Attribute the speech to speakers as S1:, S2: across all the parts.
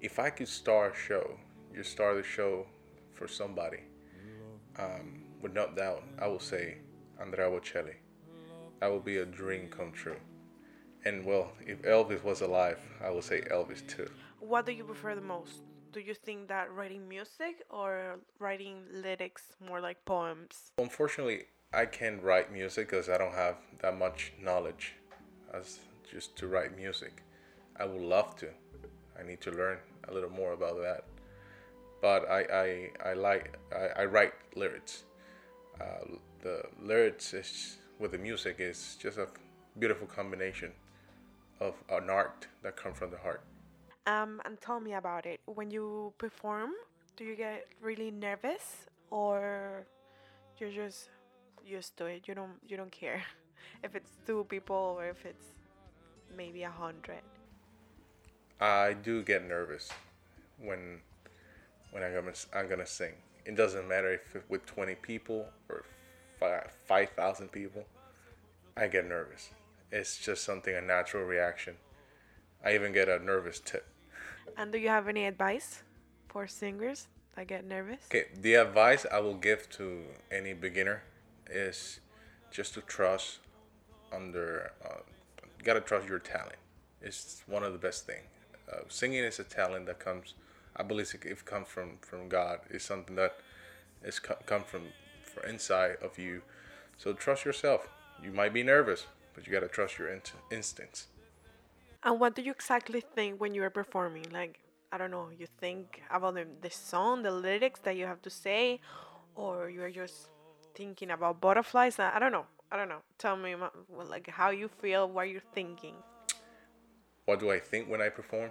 S1: if I could star a show, you star the show for somebody, um, without doubt, I will say Andrea Bocelli. That would be a dream come true. And well, if Elvis was alive, I would say Elvis too.
S2: What do you prefer the most? Do you think that writing music or writing lyrics, more like poems?
S1: Unfortunately, I can't write music because I don't have that much knowledge as just to write music. I would love to. I need to learn a little more about that. But I, I, I like I, I write lyrics. Uh, the lyrics is, with the music is just a beautiful combination of an art that comes from the heart.
S2: Um, and tell me about it. When you perform, do you get really nervous, or you're just used to it? You don't you don't care if it's two people or if it's maybe a hundred.
S1: I do get nervous when when I'm gonna I'm gonna sing. It doesn't matter if it with 20 people or 5,000 people. I get nervous. It's just something a natural reaction. I even get a nervous tip.
S2: And do you have any advice for singers that get nervous?
S1: Okay, the advice I will give to any beginner is just to trust under. Uh, gotta trust your talent. It's one of the best things. Uh, singing is a talent that comes. I believe it comes from from God. It's something that is come from from inside of you. So trust yourself. You might be nervous, but you gotta trust your in- instincts.
S2: And what do you exactly think when you are performing? Like, I don't know, you think about the, the song, the lyrics that you have to say, or you are just thinking about butterflies? I don't know. I don't know. Tell me, like, how you feel, what you're thinking.
S1: What do I think when I perform?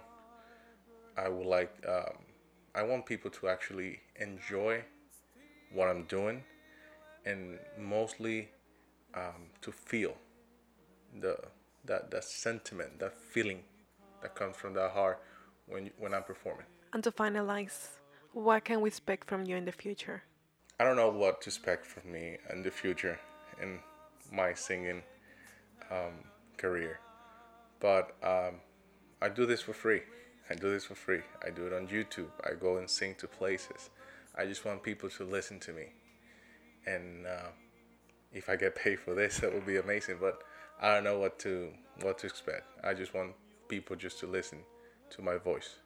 S1: I would like, um, I want people to actually enjoy what I'm doing and mostly um, to feel the that that sentiment, that feeling that comes from that heart when when I'm performing.
S2: And to finalize, what can we expect from you in the future?
S1: I don't know what to expect from me in the future in my singing um, career, but um, I do this for free. I do this for free. I do it on YouTube. I go and sing to places. I just want people to listen to me, and uh, if I get paid for this, that would be amazing. But I don't know what to what to expect. I just want people just to listen to my voice.